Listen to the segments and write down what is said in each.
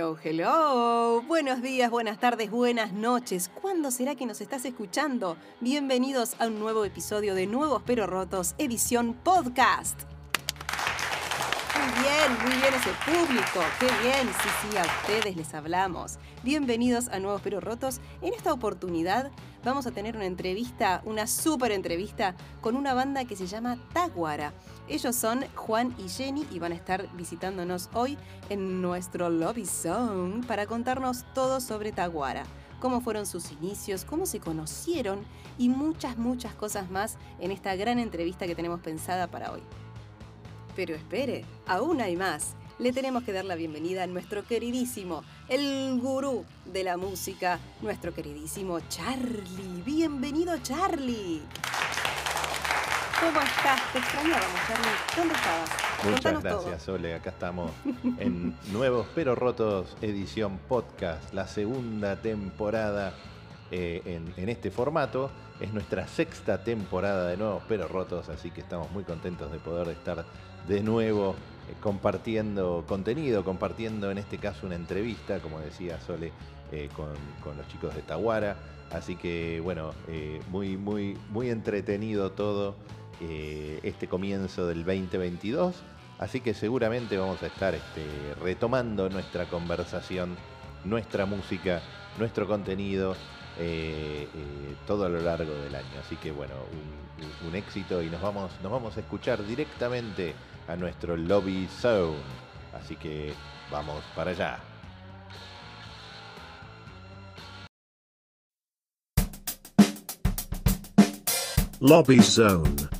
Hello, hello. Buenos días, buenas tardes, buenas noches. ¿Cuándo será que nos estás escuchando? Bienvenidos a un nuevo episodio de Nuevos Pero Rotos, edición podcast. Muy bien, muy bien ese público. Qué bien. Sí, sí, a ustedes les hablamos. Bienvenidos a Nuevos Pero Rotos. En esta oportunidad vamos a tener una entrevista, una súper entrevista con una banda que se llama Taguara. Ellos son Juan y Jenny y van a estar visitándonos hoy en nuestro Lobby Zone para contarnos todo sobre Taguara, cómo fueron sus inicios, cómo se conocieron y muchas, muchas cosas más en esta gran entrevista que tenemos pensada para hoy. Pero espere, aún hay más. Le tenemos que dar la bienvenida a nuestro queridísimo, el gurú de la música, nuestro queridísimo Charlie. Bienvenido Charlie. ¿Cómo estás? Te extrañábamos, Charlie. ¿Dónde estabas? Muchas Contanos gracias, Ole. Acá estamos en Nuevos Pero Rotos, edición podcast, la segunda temporada eh, en, en este formato. Es nuestra sexta temporada de Nuevos Pero Rotos, así que estamos muy contentos de poder estar de nuevo eh, compartiendo contenido, compartiendo en este caso una entrevista, como decía Sole, eh, con, con los chicos de Taguara. Así que bueno, muy, muy, muy entretenido todo eh, este comienzo del 2022. Así que seguramente vamos a estar este, retomando nuestra conversación, nuestra música, nuestro contenido eh, eh, todo a lo largo del año. Así que bueno, un, un- éxito y nos vamos, nos vamos a escuchar directamente a nuestro Lobby Zone. Así que vamos para allá. Lobby Zone.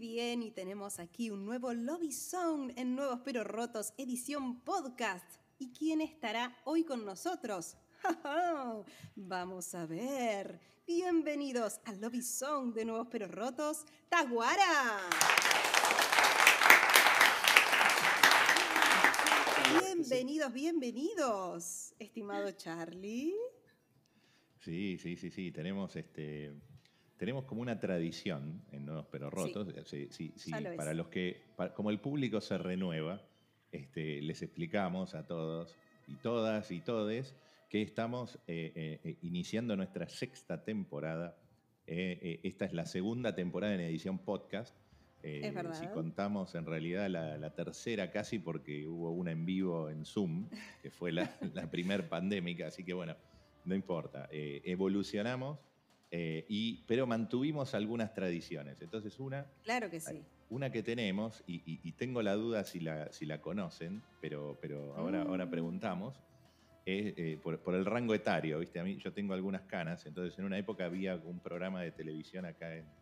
Bien, y tenemos aquí un nuevo Lobby Zone en Nuevos Pero Rotos, edición podcast. ¿Y quién estará hoy con nosotros? Vamos a ver. Bienvenidos al Lobby Zone de Nuevos Pero Rotos, Taguara. Bienvenidos, bienvenidos, estimado Charlie. Sí, sí, sí, sí. Tenemos este. Tenemos como una tradición en Nuevos Pero Rotos. Sí, sí, sí, ya lo es. para los que, como el público se renueva, este, les explicamos a todos y todas y todes que estamos eh, eh, eh, iniciando nuestra sexta temporada. Eh, esta es la segunda temporada en edición podcast. Es verdad. Si contamos en realidad la, la tercera casi porque hubo una en vivo en Zoom, que fue la, la primer pandémica, así que bueno, no importa. Evolucionamos, eh, y, pero mantuvimos algunas tradiciones. Entonces una, Claro que sí. una que tenemos, y, y- y tengo la duda si la, si la conocen, pero, pero ahora, ahora Mm. preguntamos, es eh, por, por el rango etario, ¿viste? A mí yo tengo algunas canas, entonces en una época había un programa de televisión acá en,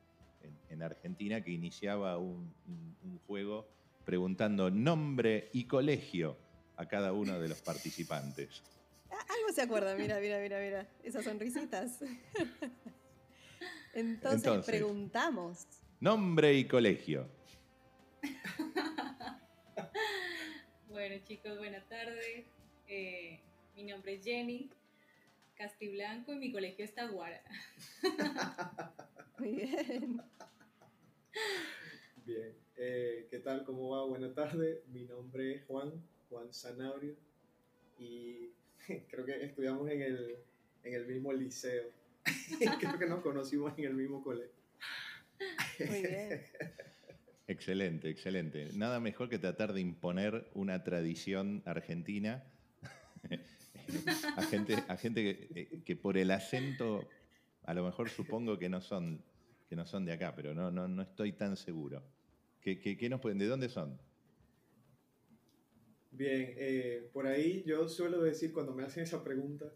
en- en Argentina que iniciaba un, un- un juego preguntando nombre y colegio a cada uno de los participantes. Algo se acuerda, mira, mira, mira, mira. Esas sonrisitas. Entonces, Entonces. preguntamos. Nombre y colegio. Bueno chicos, buenas tardes. Eh, mi nombre es Jenny Castiblanco y mi colegio es Taguara. Muy bien. Bien, eh, ¿qué tal? ¿Cómo va? Buenas tardes. Mi nombre es Juan, Juan Sanabrio, y creo que estudiamos en el, en el mismo liceo. creo que nos conocimos en el mismo colegio. Muy bien. Excelente, excelente. Nada mejor que tratar de imponer una tradición argentina a gente, a gente que, eh, que por el acento, a lo mejor supongo que no son, que no son de acá, pero no, no, no estoy tan seguro. ¿Qué, qué- qué nos pueden, ¿De dónde son? Bien, eh, por ahí yo suelo decir cuando me hacen esa pregunta,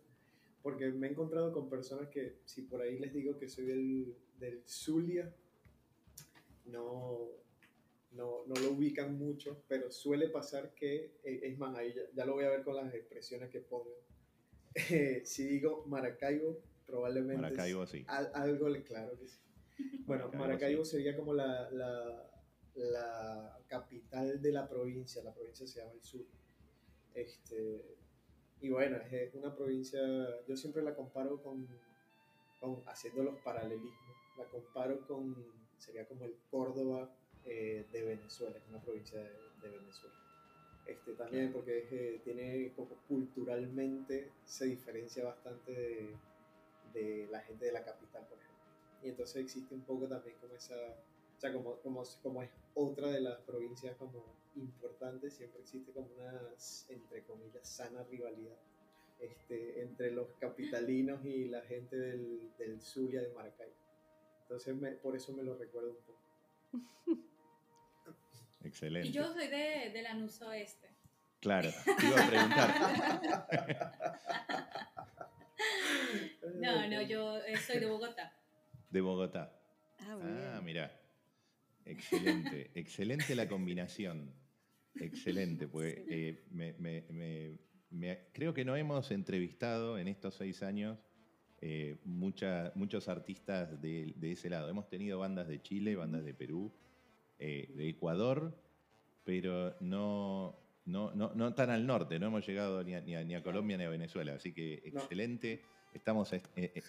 porque me he encontrado con personas que si por ahí les digo que soy del, del Zulia, no, no, no lo ubican mucho, pero suele pasar que, eh, es más, ahí ya, ya lo voy a ver con las expresiones que pongan. Eh, si digo Maracaibo, probablemente Maracaibo, sí. al- algo, le- claro que sí. Bueno, Maracaibo, Maracaibo sí. sería como la, la, la capital de la provincia, la provincia se llama el sur. Este, y bueno, es una provincia, yo siempre la comparo con, con haciendo los paralelismos, la comparo con, sería como el Córdoba eh, de Venezuela, es una provincia de, de Venezuela. Este, también porque es, eh, tiene como culturalmente se diferencia bastante de, de la gente de la capital, por ejemplo. Y entonces existe un poco también como esa, sea, como, como, como es otra de las provincias como importantes, siempre existe como una, entre comillas, sana rivalidad este, entre los capitalinos y la gente del, del Zulia de Maracaibo. Entonces me- por eso me lo recuerdo un poco. Excelente. Y yo soy de, de Lanús Oeste. Claro, te iba a preguntar. No, no, yo eh, soy de Bogotá. De Bogotá. Ah, Ah, mira. Excelente, excelente la combinación. Excelente, pues eh, me- me- me- me- creo que no hemos entrevistado en estos seis años eh, mucha- muchos artistas de, de ese lado. Hemos tenido bandas de Chile, bandas de Perú, eh, de Ecuador, pero no, no, no, no tan al norte, no hemos llegado ni a, ni a- ni a Colombia ni a Venezuela, así que excelente. Estamos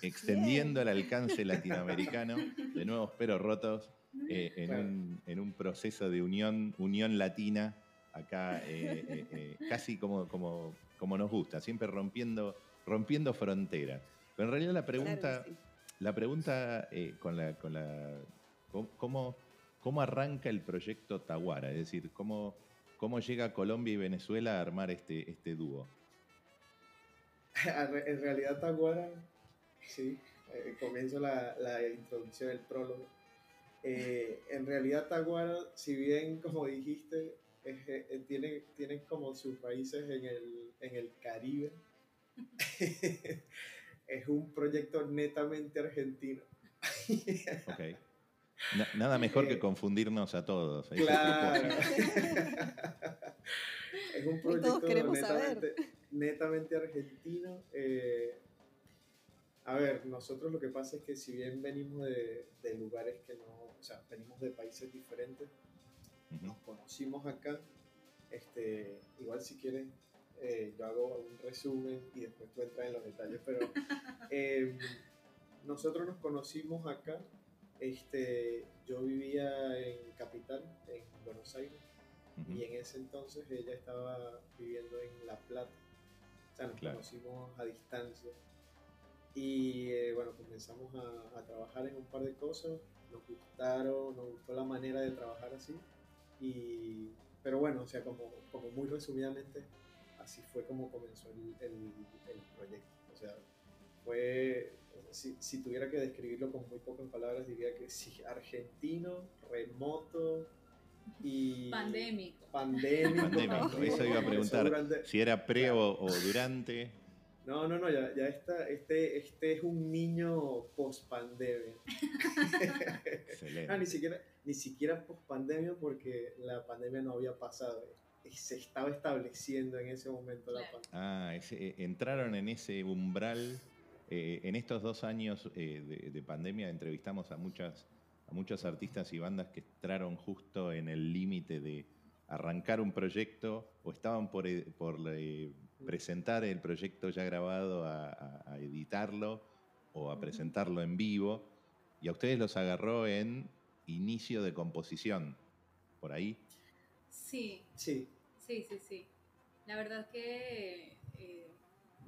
extendiendo el alcance latinoamericano de nuevos pero rotos eh, en, Claro. un, en un proceso de unión, unión latina, acá eh, eh, eh, casi como, como, como nos gusta, siempre rompiendo, rompiendo fronteras. Pero en realidad la pregunta, Claro que sí. la pregunta eh, con la, con la ¿cómo- ¿cómo, cómo arranca el proyecto Taguara? Es decir, ¿cómo, cómo llega Colombia y Venezuela a armar este, este dúo? en realidad Taguara, sí, eh, comienzo la, la introducción, el prólogo. Eh, en realidad Taguara, si bien como dijiste, es- eh, tiene, tiene como sus raíces en el, en el Caribe, es un proyecto netamente argentino. Ok. Na- nada mejor que Eh, confundirnos a todos. es el Claro. es un proyecto netamente, netamente argentino. eh, a ver, nosotros lo que pasa es que si bien venimos de, de lugares que no, o sea, venimos de países diferentes, nos conocimos acá. Este, igual si quieren, eh, yo hago un resumen y después tú entras en los detalles, pero eh, nosotros nos conocimos acá. Este, yo vivía en Capital, en Buenos Aires, Ujú. y en ese entonces ella estaba viviendo en La Plata. O sea, nos Claro. conocimos a distancia. Y eh, bueno, comenzamos a, a trabajar en un par de cosas. Nos gustaron, nos gustó la manera de trabajar así. Y, pero bueno, o sea, como, como muy resumidamente, así fue como comenzó el, el- el proyecto. O sea, fue, si, si tuviera que describirlo con muy pocas palabras, diría que sí, argentino, remoto y... Pandémico. Pandémico. Pandémico, eso iba a preguntar. durante- Si era pre o, o durante. No, no, no, ya, ya está, este, este es un niño post pandemia. Excelente. Ah, ni siquiera, ni siquiera post pandemia porque la pandemia no había pasado. Se estaba estableciendo en ese momento la pandemia. Ah, ese- eh, entraron en ese umbral. eh, en estos dos años eh, de, de pandemia entrevistamos a muchas a muchos artistas y bandas que entraron justo en el límite de arrancar un proyecto o estaban por, por eh, presentar el proyecto ya grabado a, a- a editarlo o a presentarlo en vivo y a ustedes los agarró en inicio de composición por ahí. Sí, Sí, sí, sí, sí. La verdad que eh,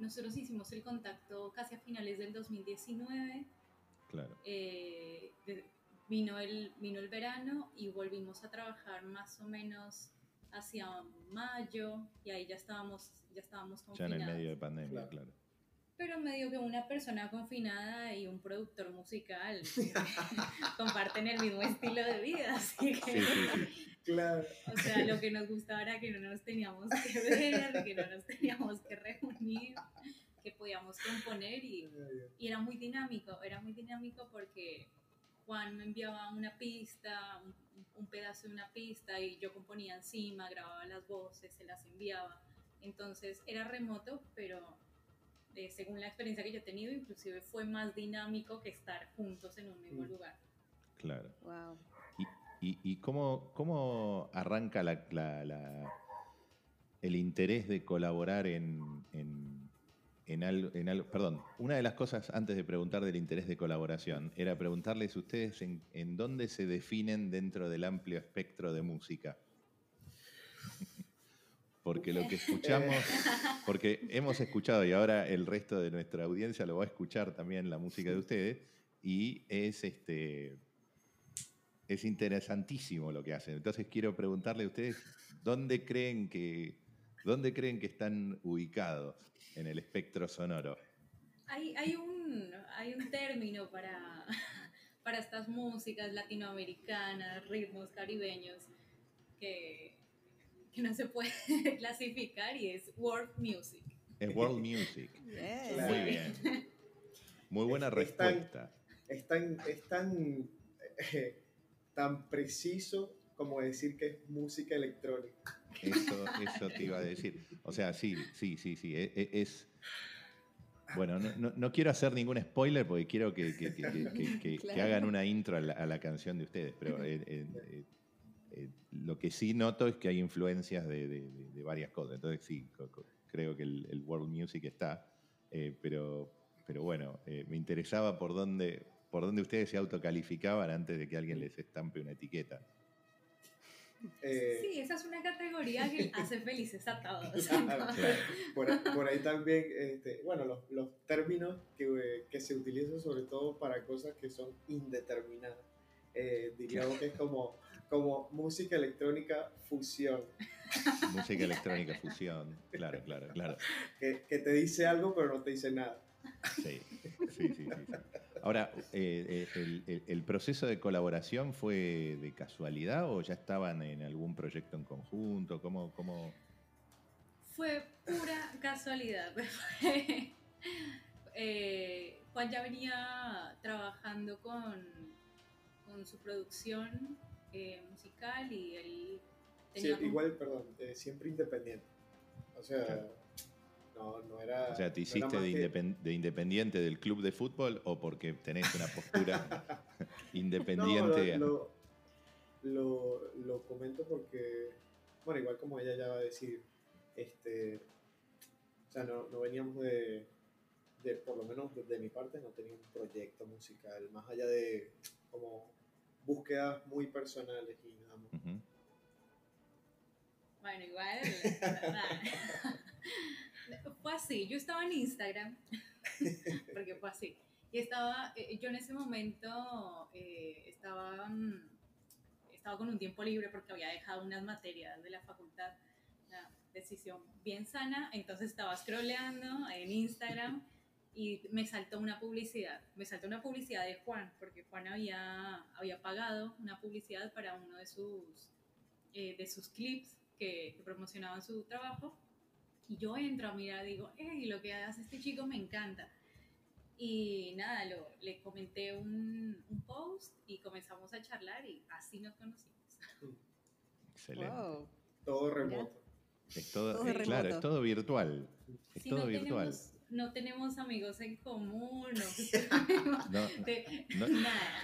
nosotros hicimos el contacto casi a finales del 2019. claro. Eh, vino, el, vino el verano y volvimos a trabajar más o menos hacia mayo y ahí ya estábamos, ya estábamos ya en confinados. el medio de pandemia Claro. claro Pero medio que una persona confinada y un productor musical comparten el mismo estilo de vida, así que, sí sí sí claro. o sea, lo que nos gustaba era que no nos teníamos que ver, que no nos teníamos que reunir, que podíamos componer y, y era muy dinámico, era muy dinámico porque Juan me enviaba una pista, un, un pedazo de una pista y yo componía encima, grababa las voces, se las enviaba. Entonces era remoto, pero eh, según la experiencia que yo he tenido, inclusive fue más dinámico que estar juntos en un mismo Mm. lugar. Claro. Wow. ¿Y, y cómo, cómo arranca la- la- la- el interés de colaborar en, en, en algo, en algo- Perdón, una de las cosas antes de preguntar del interés de colaboración era preguntarles ustedes en, en dónde se definen dentro del amplio espectro de música. Porque lo que escuchamos, porque hemos escuchado y ahora el resto de nuestra audiencia lo va a escuchar también la música de ustedes y es este es interesantísimo lo que hacen. Entonces quiero preguntarle a ustedes dónde creen que dónde creen que están ubicados en el espectro sonoro. Hay, hay, un, hay un término para, para estas músicas latinoamericanas, ritmos caribeños, que, que no se puede clasificar y es world music. Es world music. Yes. Claro. Muy bien. Muy buena Es- es tan- respuesta. Es tan, es tan, eh, tan preciso como decir que es música electrónica. Eso, eso te iba a decir. O sea, sí, sí, sí, sí. e- e- Es. Bueno, no, no- no quiero hacer ningún spoiler porque quiero que, que- que- Claro. que hagan una intro a la, a la canción de ustedes, pero eh, eh, eh, eh, lo que sí noto es que hay influencias de, de- de- de varias cosas. Entonces sí, creo que el, el world music está, eh, pero, pero bueno, eh, me interesaba por dónde, por dónde ustedes se autocalificaban antes de que alguien les estampe una etiqueta. Eh, Sí, esa es una categoría que hace felices a todos. Claro. Por, ahí- por ahí también, este, bueno, los, los términos que, que se utilizan sobre todo para cosas que son indeterminadas. Eh, diríamos que es como, como música electrónica fusión, Música electrónica, fusión. Claro, claro, claro. que, que te dice algo pero no te dice nada. Sí, sí, sí. sí, sí. Ahora, eh, eh, el, el- el proceso de colaboración fue de casualidad o ya estaban en algún proyecto en conjunto? ¿Cómo, cómo? Fue pura casualidad. Eh, Juan ya venía trabajando con, con su producción eh, musical y él Sí, tenía como- igual, perdón, eh, siempre independiente. O sea, Claro. No, no era. O sea, ¿te hiciste de, que- independ- de independiente del club de fútbol o porque tenés una postura independiente? No, lo, lo, lo comento porque, bueno, igual como ella ya va a decir, este, o sea, no, no veníamos de, de, por lo menos de, de mi parte, no tenía un proyecto musical, más allá de como búsquedas muy personales y nada más. Bueno, igual. fue así. Yo estaba en Instagram, porque fue así. Y estaba, eh, yo en ese momento eh, estaba, mm, estaba con un tiempo libre porque había dejado unas materias de la facultad. Una decisión bien sana. Entonces estaba scrolleando en Instagram y me saltó una publicidad. Me saltó una publicidad de Juan, porque Juan había, había pagado una publicidad para uno de sus, eh, de sus clips que promocionaban su trabajo. Y yo entro a mirar, digo, hey, lo que hace este chico me encanta. Y nada, lo, le comenté un, un post y comenzamos a charlar y así nos conocimos. Excelente. Wow. Todo remoto. Es todo, Todo eh, claro, es todo virtual. Es Si todo no virtual. tenemos, no tenemos amigos en común, no, No, de- no- nada.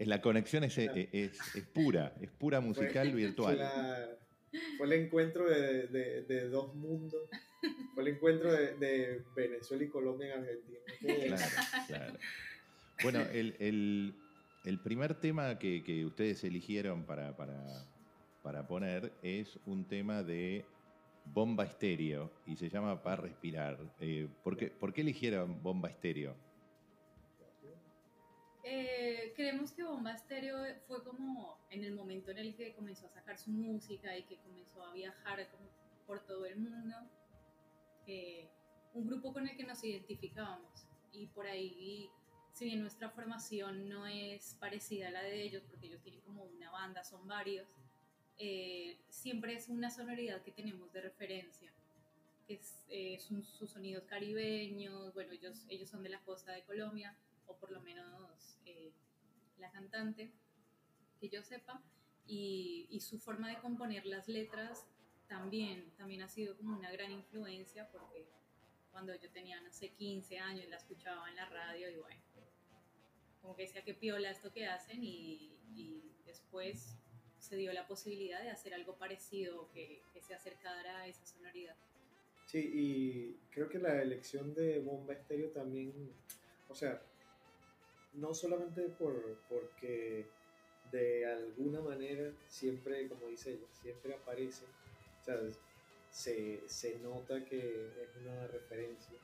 La conexión es, es, es- es pura, es pura musical Fue- virtual. Claro. Fue el encuentro de, de- de dos mundos. Fue el encuentro de, de Venezuela y Colombia en Argentina. Claro, claro. Bueno, el, el- el primer tema que, que ustedes eligieron para, para, para poner es un tema de bomba estéreo y se llama Para Respirar. Eh, ¿por, qué, por qué eligieron bomba estéreo? Creemos que Bomba Estéreo fue como en el momento en el que comenzó a sacar su música y que comenzó a viajar como por todo el mundo. eh, un grupo con el que nos identificábamos y por ahí, si bien nuestra formación no es parecida a la de ellos, porque ellos tienen como una banda, son varios, eh, siempre es una sonoridad que tenemos de referencia, que es, eh, son sus sonidos caribeños, bueno, ellos, ellos son de la costa de Colombia, o por lo menos eh, la cantante, que yo sepa, y, su forma de componer las letras también, también ha sido como una gran influencia porque cuando yo tenía, no sé, 15 años, la escuchaba en la radio y bueno, como que decía que piola esto que hacen y, y después se dio la posibilidad de hacer algo parecido que, que se acercara a esa sonoridad. Sí, y creo que la elección de Bomba Estéreo también, o sea, no solamente por, porque de alguna manera siempre, como dice ella, siempre aparece, o sea, se, se nota que es una referencia,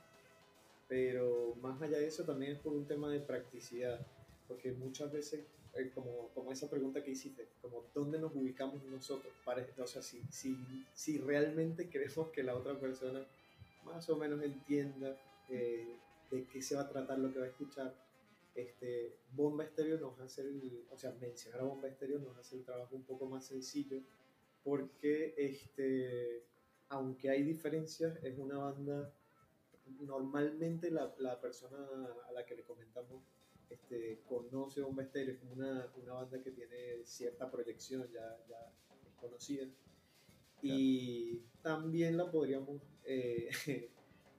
pero más allá de eso también es por un tema de practicidad, porque muchas veces, eh, como, como esa pregunta que hiciste, como dónde nos ubicamos nosotros, o sea, si, si, si realmente queremos que la otra persona más o menos entienda eh, de qué se va a tratar lo que va a escuchar, este, Bomba Estéreo nos hace, el, o sea, mencionar a Bomba Estéreo nos hace el trabajo un poco más sencillo, porque este, aunque hay diferencias, es una banda, normalmente la, la persona a la que le comentamos este, conoce Bomba Estéreo, es como una, una, banda que tiene cierta proyección, ya, ya es conocida. Y también la podríamos eh,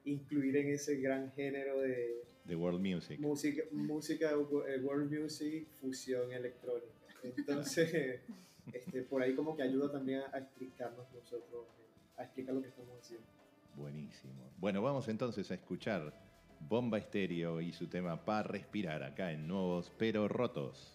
incluir en ese gran género de, de world music. Música, música eh, world music, fusión electrónica. Entonces, este, por ahí como que ayuda también a explicarnos nosotros, a explicar lo que estamos haciendo. Buenísimo. Bueno, vamos entonces a escuchar Bomba Estéreo y su tema Para Respirar acá en Nuevos Pero Rotos.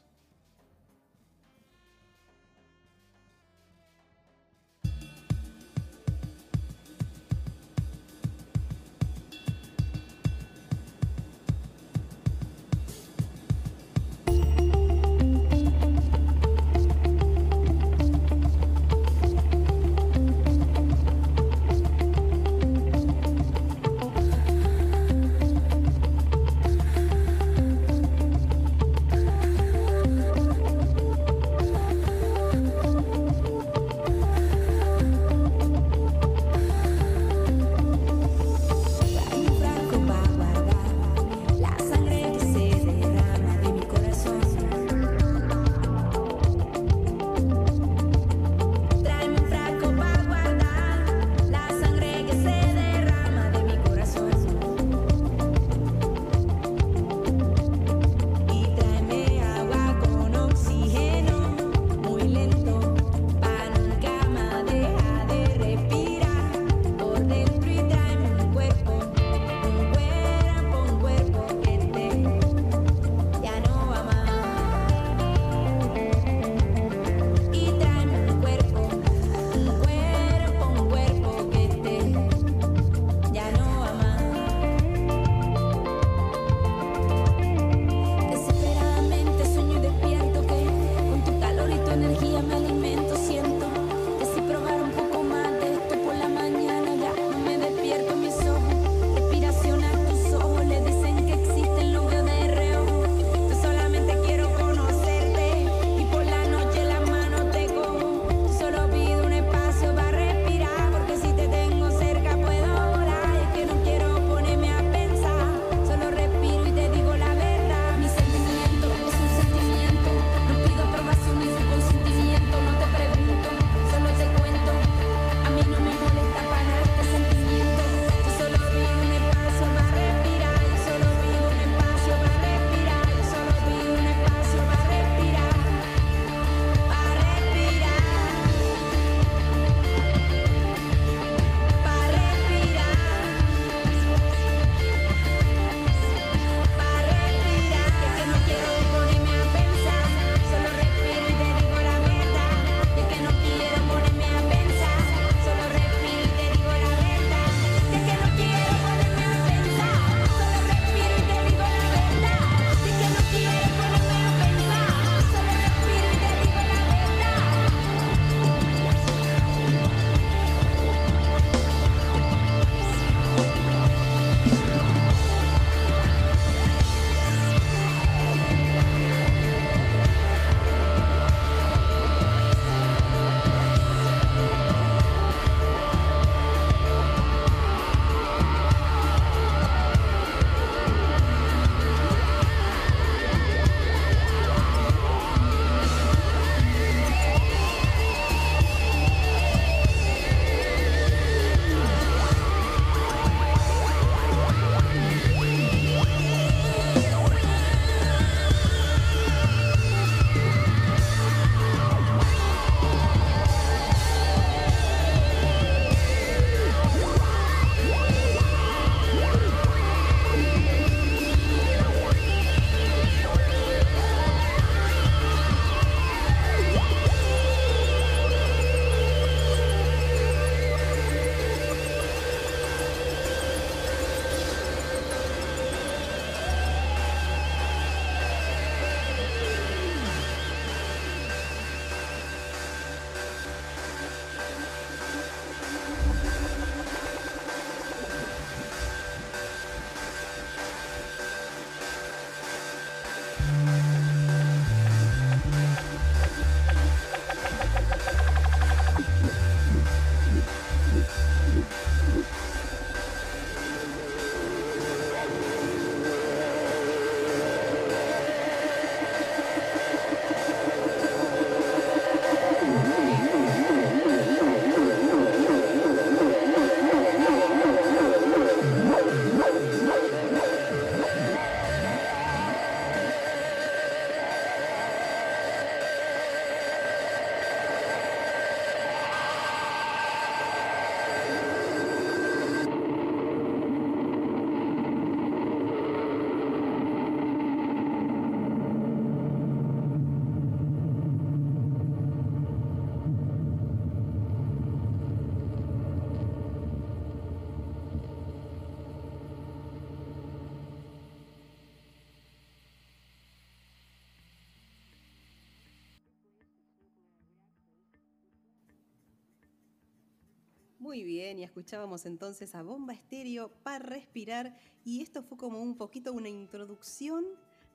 Muy bien, y escuchábamos entonces a Bomba Estéreo para respirar y esto fue como un poquito una introducción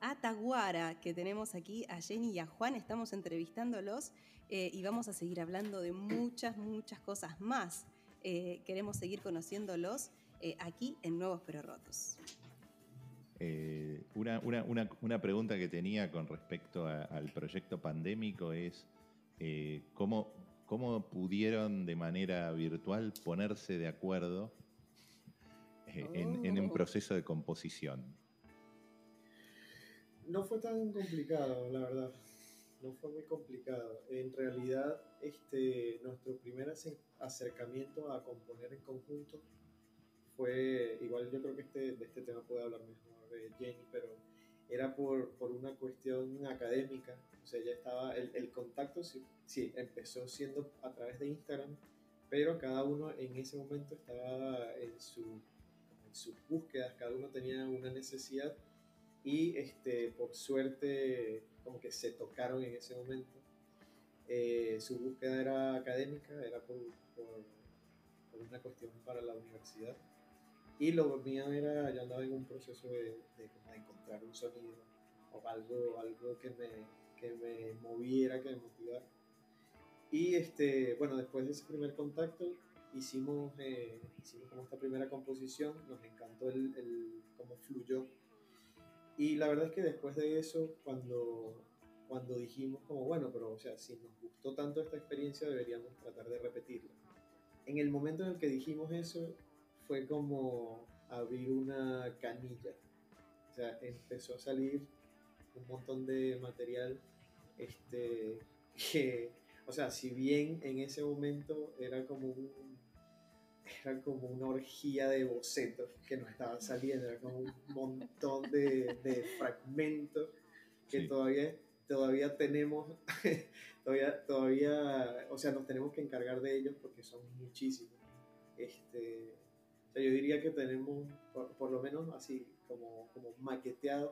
a Taguara que tenemos aquí a Jenny y a Juan, estamos entrevistándolos eh, y vamos a seguir hablando de muchas, muchas cosas más. Eh, queremos seguir conociéndolos eh, aquí en Nuevos Pero Rotos. Una, pregunta que tenía con respecto al proyecto pandémico es ¿cómo, cómo pudieron de manera virtual ponerse de acuerdo eh, en, en un proceso de composición. No fue tan complicado, la verdad. No fue muy complicado. En realidad, este, nuestro primer ace- acercamiento a componer en conjunto fue, igual yo creo que este, de este tema puede hablar mejor eh, Jenny, pero era por, por una cuestión académica. O sea, ya estaba, el, el contacto sí, sí, empezó siendo a través de Instagram, pero cada uno en ese momento estaba en, su, en sus búsquedas, cada uno tenía una necesidad y este, por suerte como que se tocaron en ese momento. Eh, su búsqueda era académica, era por, por, por una cuestión para la universidad. Y lo mío era, yo andaba en un proceso de, de de encontrar un sonido o algo, algo que, me, que me moviera, que me motivara. Y este, bueno, después de ese primer contacto hicimos, eh, hicimos como esta primera composición, nos encantó el, el cómo fluyó. Y la verdad es que después de eso, cuando, cuando dijimos como, bueno, pero o sea, si nos gustó tanto esta experiencia, deberíamos tratar de repetirla. En el momento en el que dijimos eso, fue como abrir una canilla. O sea, empezó a salir un montón de material este, que, o sea, si bien en ese momento era como un, era como una orgía de bocetos que nos estaban saliendo, era como un montón de, de fragmentos que Sí. todavía, todavía tenemos, todavía, todavía, o sea, nos tenemos que encargar de ellos porque son muchísimos. Este, o sea, yo diría que tenemos, por, por lo menos así, como, como maqueteados,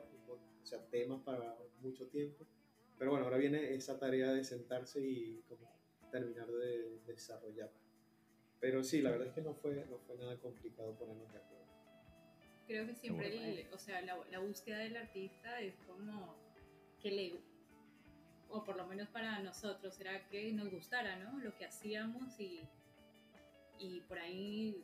o sea, temas para mucho tiempo. Pero bueno, ahora viene esa tarea de sentarse y como terminar de desarrollar. Pero sí, la verdad es que no fue, no fue nada complicado ponernos de acuerdo. Creo que siempre, bueno. el- o sea, la, la búsqueda del artista es como que le, o por lo menos para nosotros, era que nos gustara, ¿no? Lo que hacíamos y, y por ahí,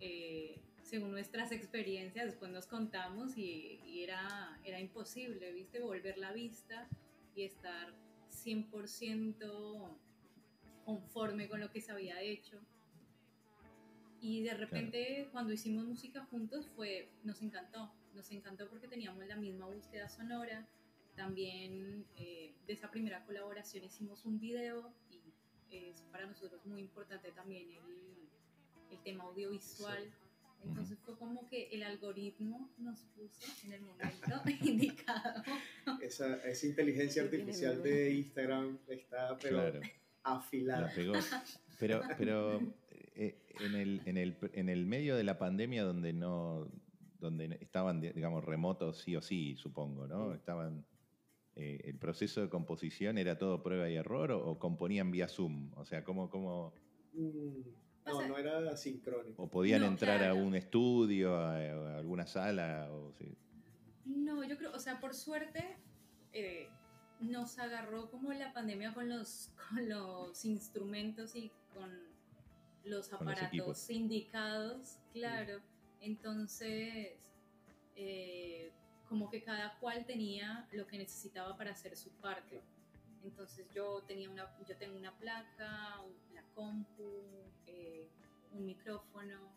eh, según nuestras experiencias, después nos contamos y, y era, era imposible, ¿viste? Volver la vista y estar 100% conforme con lo que se había hecho. Y de repente cuando hicimos música juntos fue, nos encantó, nos encantó porque teníamos la misma búsqueda sonora. También eh, de esa primera colaboración hicimos un video y es para nosotros muy importante también el, el tema audiovisual. Entonces fue como que el algoritmo nos puso en el momento indicado. Esa, esa inteligencia artificial de Instagram está pero Claro, afilada. la pegó. Pero, pero eh, en, el, en, el, en el medio de la pandemia donde no donde estaban, digamos, remotos sí o sí, supongo, ¿no? Estaban. eh, ¿El proceso de composición era todo prueba y error o, o componían vía Zoom? O sea, ¿cómo, cómo, Mm, no, no era sincrónico. o podían No, entrar a un estudio, a, a alguna sala? O, sí? No, yo creo, o sea, por suerte eh, nos agarró como la pandemia con los, con los instrumentos y con los Con los aparatos indicados, claro. Entonces, eh, como que cada cual tenía lo que necesitaba para hacer su parte. Entonces yo tenía una, yo tengo una placa, un- compu, eh, un micrófono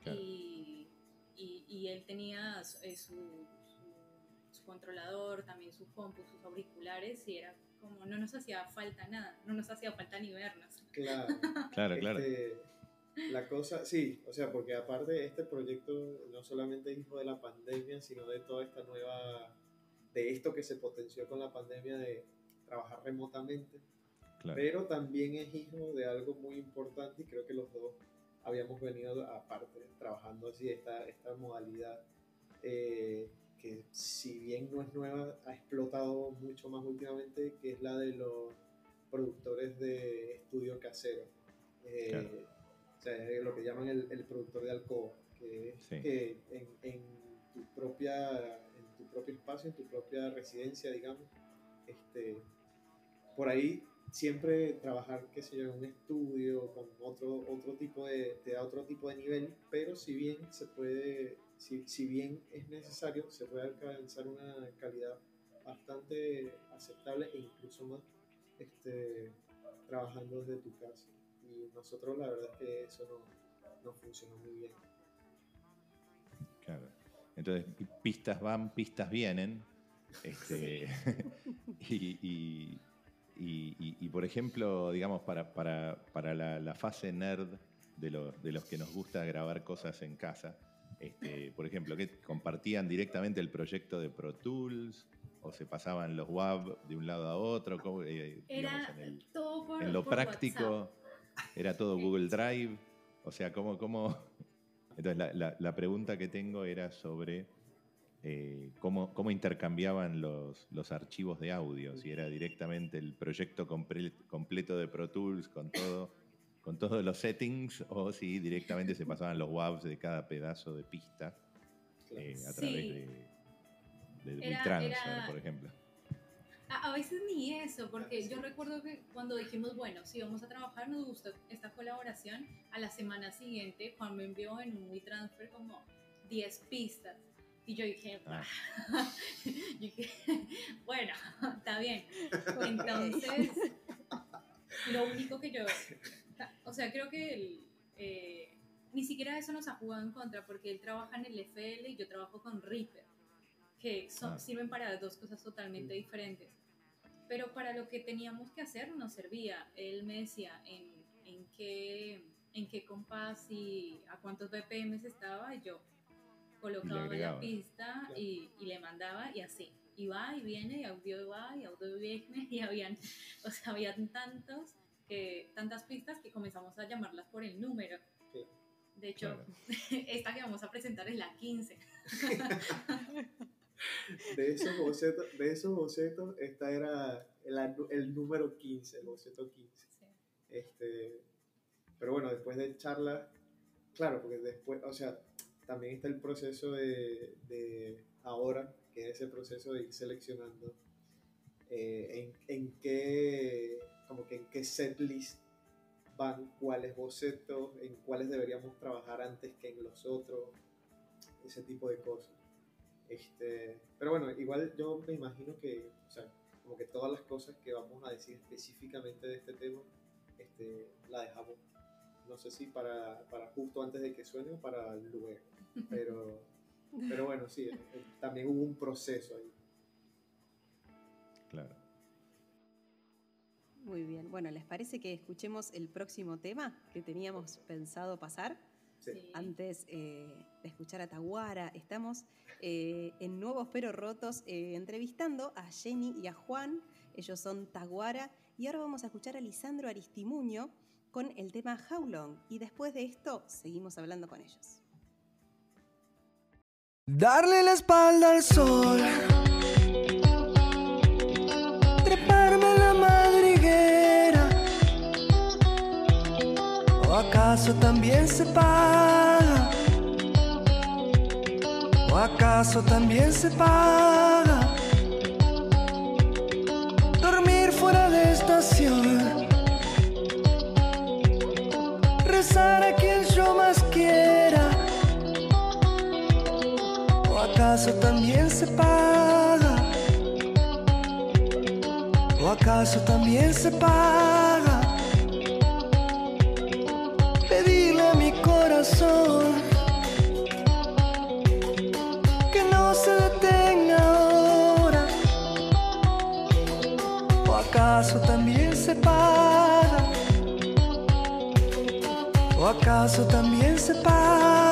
Claro. y, y- y él tenía su, eh, su- su- su controlador, también su compu, sus auriculares y era como no nos hacía falta nada, no nos hacía falta ni vernos. Claro. Claro, claro. Este, la cosa, sí, o sea, porque aparte este proyecto no solamente hijo de la pandemia, sino de toda esta nueva, de esto que se potenció con la pandemia de trabajar remotamente, claro. pero también es hijo de algo muy importante y creo que los dos habíamos venido aparte trabajando así esta, esta modalidad eh, que si bien no es nueva, ha explotado mucho más últimamente, que es la de los productores de estudio casero. Eh, Claro. O sea, es lo que llaman el, el productor de alcoba, que es Sí. que en, en tu propia, en tu propio espacio, en tu propia residencia, digamos, este, por ahí siempre trabajar, qué sé yo, en un estudio con otro, otro tipo de, te da otro tipo de nivel, pero si bien se puede, si, si bien es necesario, se puede alcanzar una calidad bastante aceptable e incluso más este, trabajando desde tu casa. Y nosotros la verdad es que eso no, no funcionó muy bien. Claro. Entonces, pistas van, pistas vienen. Este, y, y- y- y- y, por ejemplo, digamos, para, para- para la, la fase nerd de los, de los que nos gusta grabar cosas en casa, este, por ejemplo, que compartían directamente el proyecto de Pro Tools o se pasaban los WAV de un lado a otro, ¿cómo, eh, digamos, Era en el- todo por en lo por práctico era todo Google Drive. O sea, ¿cómo, cómo? Entonces, la, la- la pregunta que tengo era sobre eh, cómo, cómo intercambiaban los, los archivos de audio, si era directamente el proyecto comple- completo de Pro Tools con todo, con todos los settings, o si directamente se pasaban los WAVs de cada pedazo de pista Claro. eh, a Sí. través de, de Era- WeTransfer, era- por ejemplo. A, a veces ni eso, porque yo recuerdo que cuando dijimos, bueno, si vamos a trabajar, nos gustó esta colaboración, a la semana siguiente Juan me envió en un WeTransfer como 10 pistas. Y yo dije, Ah. Dije, bueno, está bien. Entonces, lo único que yo, o sea, creo que el, eh, ni siquiera eso nos ha jugado en contra, porque él trabaja en el FL y yo trabajo con Reaper, que son, Ah. sirven para dos cosas totalmente Mm. diferentes. Pero para lo que teníamos que hacer nos servía. Él me decía en, en qué en qué compás y a cuántos BPM estaba y yo colocaba agregaba. la pista y, y le mandaba y así. Y va y viene y audio va y audio viene y habían, o sea, habían tantos que, tantas pistas que comenzamos a llamarlas por el número. Sí. De hecho, Claro. esta que vamos a presentar es la 15. De esos bocetos, de esos bocetos, esta era el, el número 15, el boceto 15. Sí. Este, pero bueno, después de charla, claro, porque después, o sea, también está el proceso de, de ahora, que es ese proceso de ir seleccionando eh, en, en qué, como que en qué setlist van cuáles bocetos, en cuáles deberíamos trabajar antes que en los otros, ese tipo de cosas. Este, pero bueno, igual yo me imagino que, o sea, como que todas las cosas que vamos a decir específicamente de este tema, este, la dejamos, no sé si para, para justo antes de que suene o para luego, pero, pero bueno, sí, eh, también hubo un proceso ahí. Claro. Muy bien. Bueno, ¿les parece que escuchemos el próximo tema que teníamos pensado pasar? Sí. Sí. Antes eh, de escuchar a Taguara, estamos eh, en Nuevos Pero Rotos eh, entrevistando a Jenny y a Juan. Ellos son Taguara. Y ahora vamos a escuchar a Lisandro Aristimuño con el tema How Long. Y después de esto, seguimos hablando con ellos. Darle la espalda al sol. Treparme a la madriguera. ¿O acaso también se paga? ¿O acaso también se paga? Dormir fuera de estación. Rezar a quien yo más quiero. Acaso también se paga? ¿O acaso también se paga? Pedirle a mi corazón que no se detenga ahora. ¿O acaso también se paga? ¿O acaso también se paga?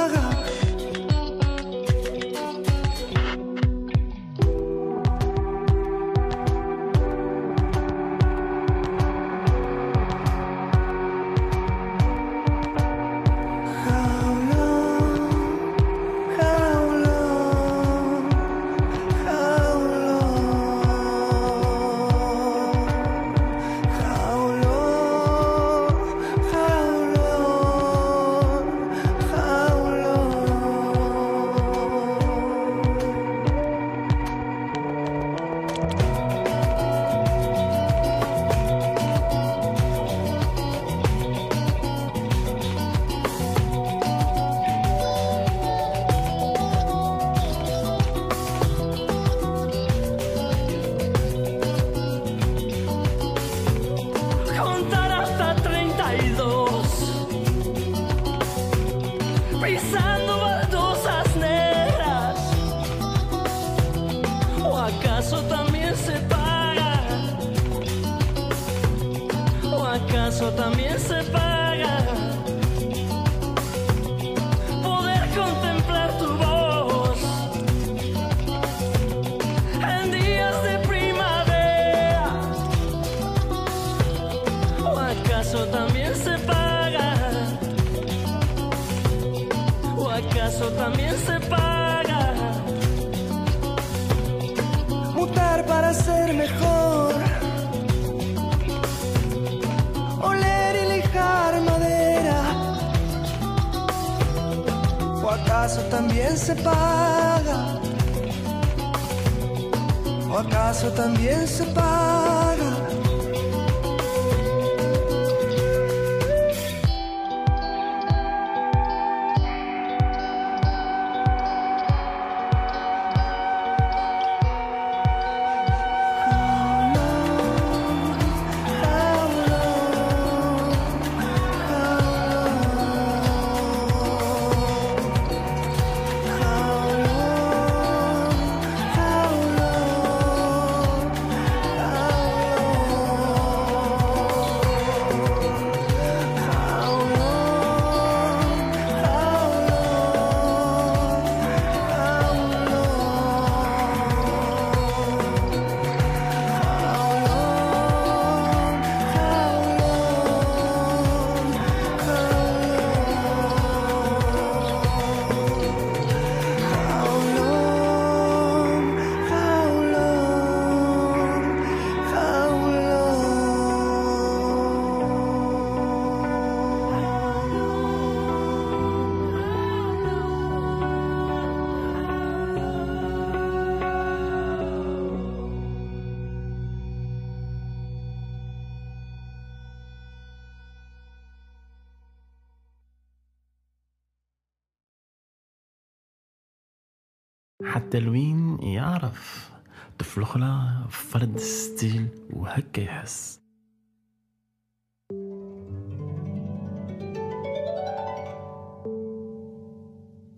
التلوين يعرف طفل أخرى فرد ستيل وهكا يحس.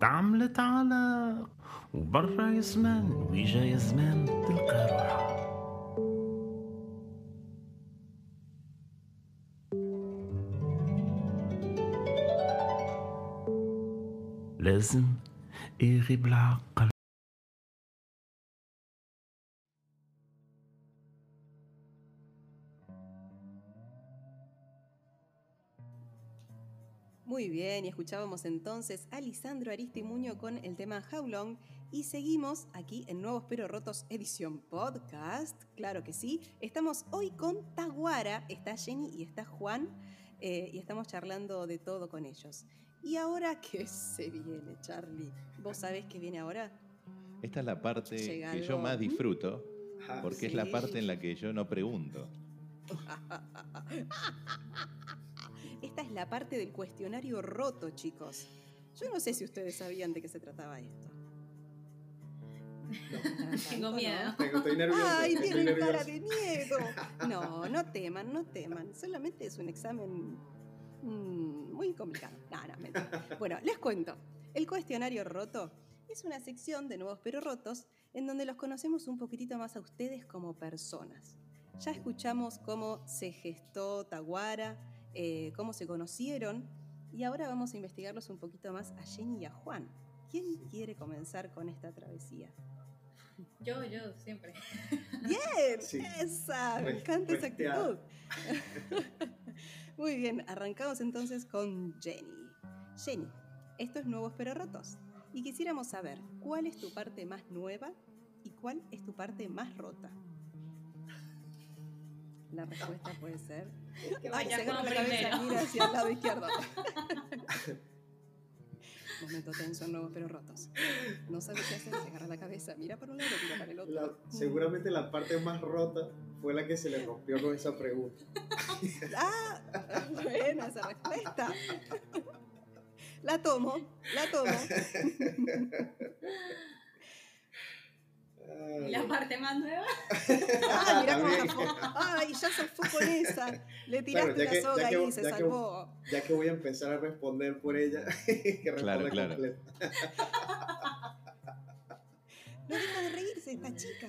تعملت على وبرا يسمان ويجا زمان تلقى روحها. لازم يغيب العقل. Escuchábamos entonces a Lisandro Aristimuño con el tema How Long y seguimos aquí en Nuevos Pero Rotos edición podcast, claro que sí. Estamos hoy con Taguara, está Jenny y está Juan eh, y estamos charlando de todo con ellos. ¿Y ahora qué se viene, Charlie? ¿Vos sabés qué viene ahora? Esta es la parte Llega que yo más disfruto, Ajá. porque es la parte en la que yo no pregunto. Esta es la parte del cuestionario roto, chicos. Yo no sé si ustedes sabían de qué se trataba esto. Tengo ¿no? miedo. Tengo- Estoy nervioso. Ay, tienen cara de miedo. No, no teman, no teman. Solamente es un examen mm, muy complicado. No, no, mentira. Bueno, les cuento. El cuestionario roto es una sección de Nuevos Pero Rotos en donde los conocemos un poquitito más a ustedes como personas. Ya escuchamos cómo se gestó Taguara, eh, cómo se conocieron y ahora vamos a investigarlos un poquito más a Jenny y a Juan. ¿Quién quiere comenzar con esta travesía? Yo, yo, siempre. Bien, Sí. esa, me encanta esa actitud. Muy bien, arrancamos entonces con Jenny. Jenny, esto es Nuevos pero Rotos. Y quisiéramos saber, ¿cuál es tu parte más nueva y cuál es tu parte más rota? La respuesta puede ser... Que Ay, vaya se agarra Juan la cabeza, mira hacia el lado izquierdo. Momento tenso en Nuevos pero Rotos. No sabe qué hacer, se agarra la cabeza, mira para un lado, mira para el otro. La- seguramente la parte más rota fue la que se le rompió con esa pregunta. Ah, buena esa respuesta. La tomo, la tomo. Ay, ¿Y la parte más nueva? Ah, mira cómo zafó. Ay, ya se fue con esa. Le tiraste Claro, que- soga que- y se ya que- salvó. ya que voy a empezar a responder por ella, que Claro, responda claro. completo. No deja de reírse esta chica.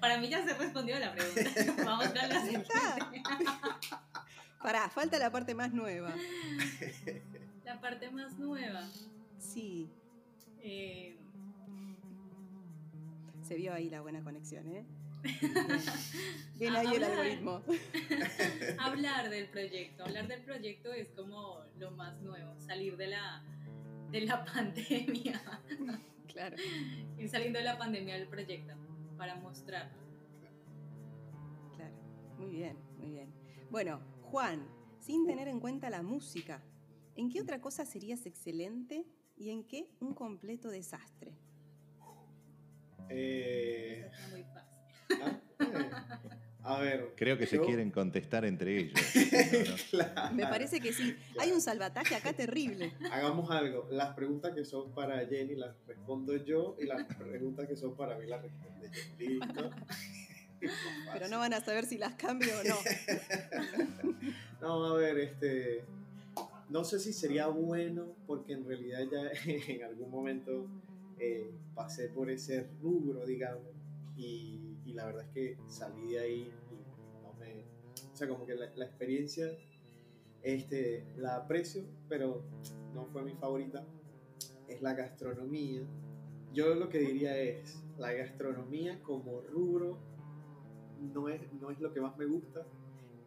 Para mí ya se respondió la pregunta. Vamos con la siguiente. Pará, falta la parte más nueva. La parte más nueva. Sí, Eh, se vio ahí la buena conexión, ¿eh? Bien, ahí el Hablar. algoritmo. hablar del proyecto. Hablar del proyecto es como lo más nuevo. Salir de la, de la pandemia. Claro. Ir saliendo de la pandemia del proyecto para mostrarlo. Claro, muy bien, muy bien. Bueno, Juan, sin tener en cuenta la música, ¿en qué otra cosa serías excelente y en qué un completo desastre? Eh, Está muy fácil. ah, eh, a ver. Creo que se yo- quieren contestar entre ellos. ¿no? Claro. Me parece que sí. Hay un salvataje acá terrible. Hagamos algo. Las preguntas que son para Jenny las respondo yo y las preguntas que son para mí las responde Jenny. ¿Listo? Pero no van a saber si las cambio o no. No, a ver, este. No sé si sería bueno, porque en realidad ya en algún momento eh, pasé por ese rubro, digamos, y, y la verdad es que salí de ahí y no me. O sea, como que la, la experiencia este, la aprecio, pero no fue mi favorita. Es la gastronomía. Yo lo que diría es: la gastronomía como rubro no es, no es lo que más me gusta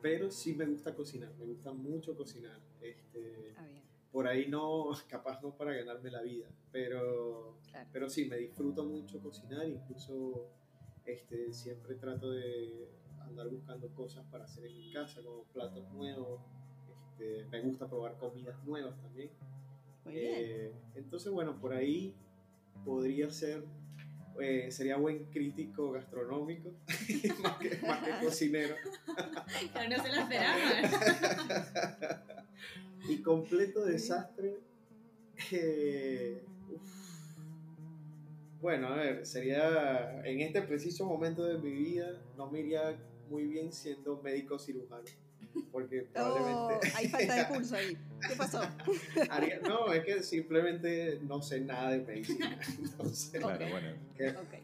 pero sí me gusta cocinar, me gusta mucho cocinar. Este, Ah, bien. Por ahí no, capaz no para ganarme la vida, pero, Claro. pero sí, me disfruto mucho cocinar, incluso este, siempre trato de andar buscando cosas para hacer en mi casa, como platos nuevos. Este, me gusta probar comidas nuevas también. Muy bien. Eh, entonces, bueno, por ahí podría ser, eh, sería buen crítico gastronómico, más, que, más que cocinero. Pero no se lo esperaban. Y completo desastre. eh. Bueno, a ver, sería en este preciso momento de mi vida, no me iría muy bien siendo médico cirujano. Porque Oh, probablemente. hay falta de pulso ahí. ¿Qué pasó? haría- no, es que simplemente no sé nada de medicina. Entonces, Claro, bueno.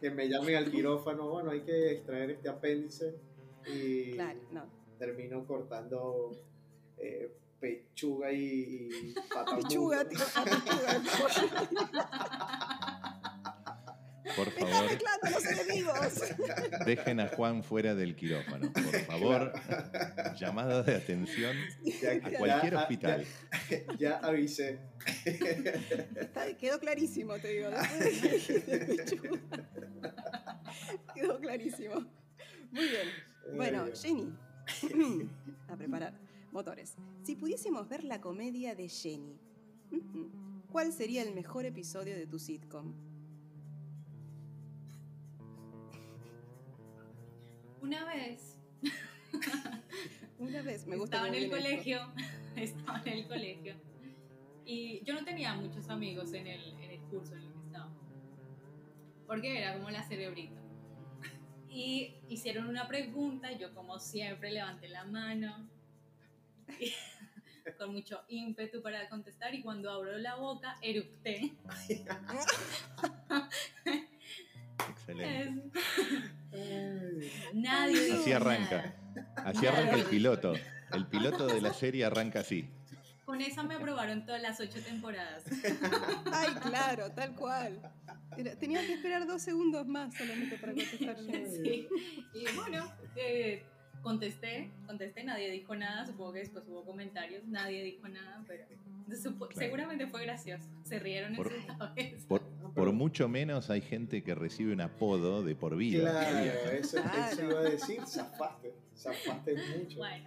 que, me llamen al quirófano, bueno, hay que extraer este apéndice y Claro, no. termino cortando eh, pechuga y, y. Pichuga, tío. Por está favor, mezclando los enemigos. dejen a Juan fuera del quirófano. Por favor, llamada de atención Ya- a cualquier ya- hospital. Ya, ya avisé. Está- quedó clarísimo, te digo. Quedó clarísimo. Muy bien. Bueno, Jenny, a preparar motores. Si pudiésemos ver la comedia de Jenny, ¿cuál sería el mejor episodio de tu sitcom? Un Una vez Una vez, me gusta estaba en el esto. colegio, estaba en el colegio y yo no tenía muchos amigos en el, en el curso en el que estaba, porque era como la cerebrita. Y hicieron una pregunta, yo como siempre levanté la mano con mucho ímpetu para contestar y cuando abro la boca eructé. Excelente. Es- Nadie dijo Así arranca. nada. Así arranca el piloto. El piloto de la serie arranca así. Con esa me aprobaron todas las ocho temporadas. Ay, claro, tal cual. Tenía que esperar dos segundos más solamente para contestar. Sí. Y bueno, eh, contesté, contesté, nadie dijo nada, supongo que después hubo comentarios, nadie dijo nada, pero supo- Claro. seguramente fue gracioso. Se rieron Por- en su cabeza. Por, por mucho menos hay gente que recibe un apodo de por vida. Claro, eso, eso Claro. iba a decir, zafaste, zafaste mucho. Bueno,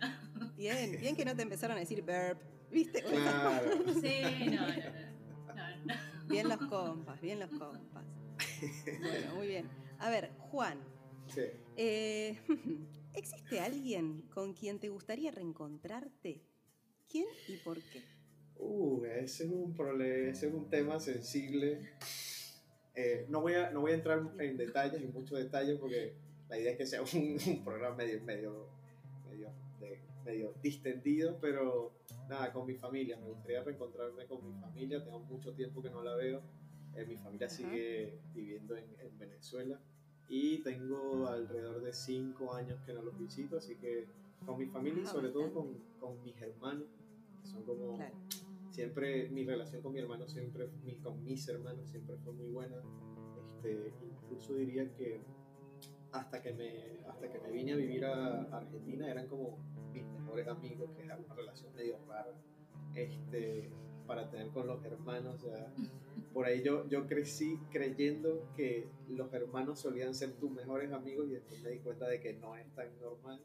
Bien, bien que no te empezaron a decir burp, ¿viste? Claro. sí, no, no, no. no, no. Bien los compas, bien los compas. Bueno, muy bien. A ver, Juan, Sí. eh, ¿existe alguien con quien te gustaría reencontrarte? ¿Quién y por qué? Uh, ese es un problema, ese es un tema sensible. Eh, no, voy a, no voy a entrar en detalles, en muchos detalles, porque la idea es que sea un, un programa medio, medio, medio, de- medio distendido, pero nada, con mi familia. Me gustaría reencontrarme con mi familia. Tengo mucho tiempo que no la veo. Eh, mi familia Ajá. sigue viviendo en, en Venezuela y tengo alrededor de cinco años que no los visito, así que con mi familia y Ah, sobre todo con, con mis hermanos, que son como Claro. siempre mi relación con mi hermano siempre con mis hermanos siempre fue muy buena. Este incluso diría que hasta que me hasta que me vine a vivir a Argentina eran como mis mejores amigos que era una relación medio rara. Este para tener con los hermanos o sea, por ahí yo, yo crecí creyendo que los hermanos solían ser tus mejores amigos y después me di cuenta de que no es tan normal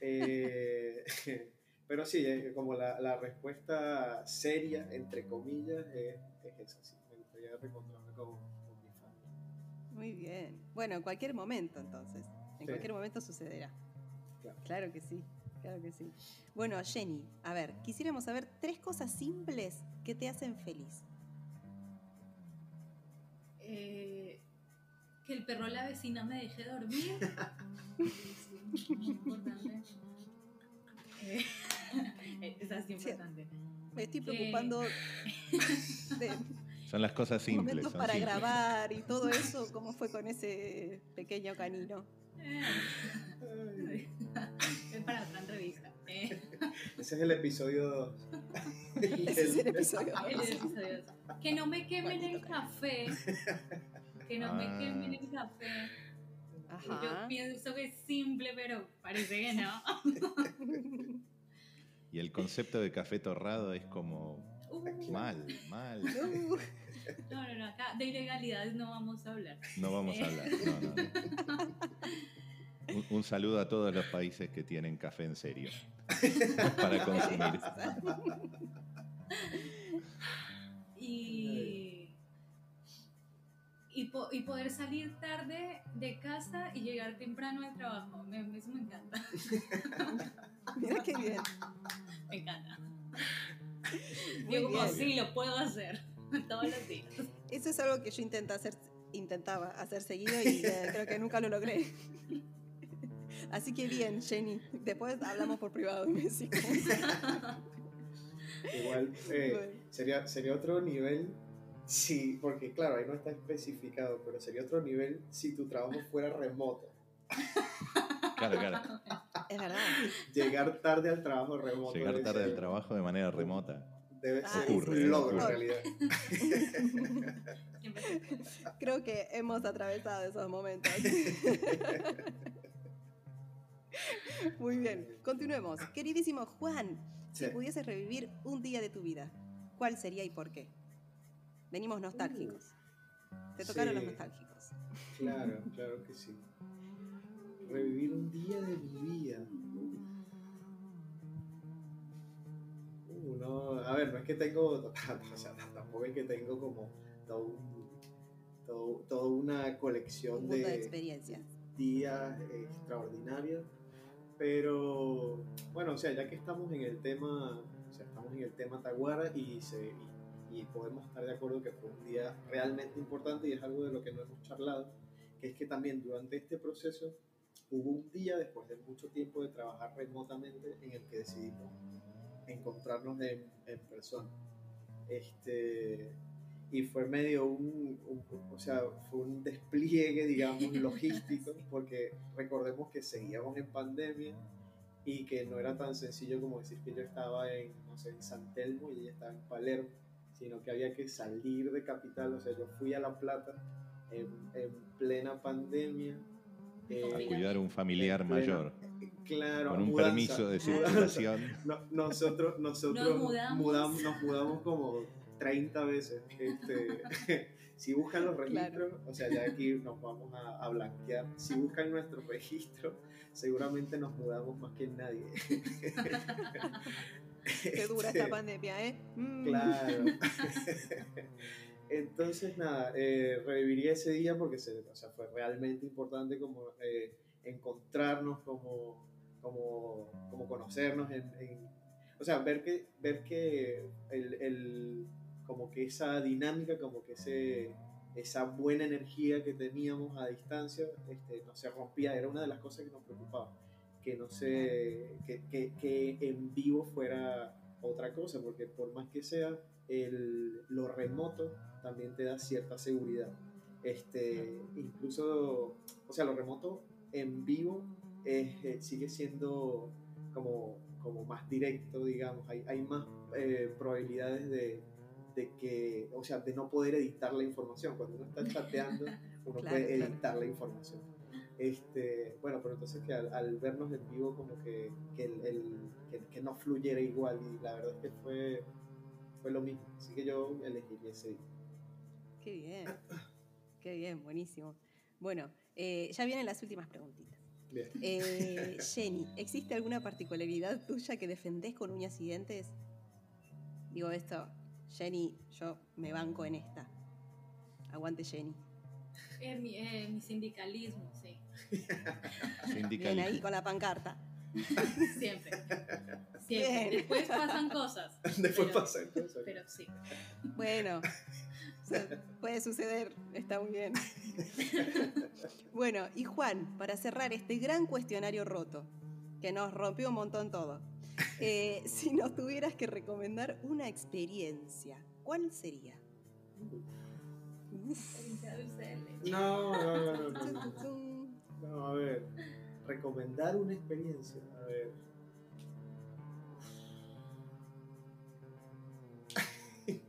Eh, pero sí, eh, como la, la respuesta seria, entre comillas, es, es esa. Sí. Me gustaría reencontrarme con, con mi familia. Muy bien. Bueno, en cualquier momento entonces. En Sí. cualquier momento sucederá. Claro. Claro que sí, claro que sí. Bueno, Jenny, a ver, quisiéramos saber tres cosas simples que te hacen feliz. Eh, que el perro de la vecina me deje dormir. Sí, muy importante. Eh, esa es importante. Me estoy preocupando de Son las cosas simples. momentos para simples. grabar y todo eso. ¿Cómo fue con ese pequeño canino? Eh, es para otra entrevista. Eh, Ese es el episodio 2. Ese es el episodio. el episodio dos. Que no me quemen el café. Que no me quemen el café. Yo pienso que es simple, pero parece que no. Y el concepto de café torrado es como Uh, mal, mal. Uh, no, no, no, acá de ilegalidades no vamos a hablar. No vamos a hablar. No, no, no. Un, un saludo a todos los países que tienen café en serio para consumir. Y, y, po- y poder salir tarde de casa y llegar temprano al trabajo. Me, eso me encanta. mira qué bien. Me encanta. Muy Yo como sí, lo puedo hacer todos los días. Eso es algo que yo intento hacer, intentaba hacer seguido y eh, creo que nunca lo logré. Así que bien, Jenny. Después hablamos por privado y me. Igual eh, Bueno. sería, sería otro nivel. Sí, porque claro, ahí no está especificado, pero sería otro nivel si tu trabajo fuera remoto. Claro, claro. Es verdad. Llegar tarde al trabajo remoto. Llegar tarde al trabajo de manera remota. Debe Ah, ser ocurre, un logro en realidad. Creo que hemos atravesado esos momentos. Muy bien, continuemos. Queridísimo Juan, si pudieses revivir un día de tu vida, ¿cuál sería y por qué? Venimos nostálgicos. Te tocaron los nostálgicos. Claro, claro que sí. Revivir un día de mi vida. Uh, no, a ver, no es que tengo, o sea, tampoco es que tengo como todo un- todo- toda una Un colección de de, experiencias. días extraordinarios. Pero bueno, o sea, ya que estamos en el tema, o sea, estamos en el tema Taguara y, se, y, y podemos estar de acuerdo que fue un día realmente importante y es algo de lo que no hemos charlado, que es que también durante este proceso hubo un día después de mucho tiempo de trabajar remotamente en el que decidimos encontrarnos en, en persona. Este, y fue medio un, un- o sea, fue un despliegue, digamos, logístico, porque recordemos que seguíamos en pandemia y que no era tan sencillo como decir que yo estaba en, no sé, en San Telmo y ella estaba en Palermo, sino que había que salir de capital, o sea, yo fui a La Plata en, en plena pandemia. eh, Cuidar a un familiar en plena- mayor. Claro, Con un mudanza, permiso de circulación. No- nosotros nosotros Nos mudamos. mudamos- nos mudamos como 30 veces. Este, si buscan los registros, o sea, ya aquí nos vamos a, a blanquear. Si buscan nuestro registro, seguramente nos mudamos más que nadie. Qué dura Este, esta pandemia, ¿eh? Mm. Claro. Entonces, nada, eh, reviviría ese día porque se, o sea, fue realmente importante como eh, encontrarnos, como, como, como conocernos, en, en- o sea, ver que, ver que el, el- como que esa dinámica, como que ese, esa buena energía que teníamos a distancia este, no se rompía, era una de las cosas que nos preocupaba, que no se, que, que, que en vivo fuera otra cosa, porque por más que sea el, lo remoto también te da cierta seguridad. Este, incluso, o sea, lo remoto en vivo eh, sigue siendo como, como más directo, digamos. Hay, hay más eh, probabilidades de, de que, o sea, de no poder editar la información. Cuando uno está chateando, uno Claro, puede claro. editar la información. Este, bueno, pero entonces que al, al vernos en vivo como que, que, el, el- que, que no fluyera igual y la verdad es que fue, fue lo mismo. Así que yo elegiría ese día. Qué bien. Qué bien, buenísimo. Bueno, eh, ya vienen las últimas preguntitas. Bien. Eh, Jenny, ¿existe alguna particularidad tuya que defendés con uñas y dientes? Digo esto, Jenny, yo me banco en esta. Aguante Jenny. Eh, mi, eh, mi sindicalismo, sí. Bien Sindicalismo. ahí con la pancarta. Siempre. Siempre. Bien. Después pasan cosas. Después pero- pasan cosas. Pero sí. Bueno, o sea, puede suceder, está muy bien. Bueno, y Juan, para cerrar este gran cuestionario roto, que nos rompió un montón todo, eh, si nos tuvieras que recomendar una experiencia, ¿cuál sería? No, no, no, no, no, a ver, recomendar una experiencia. A ver.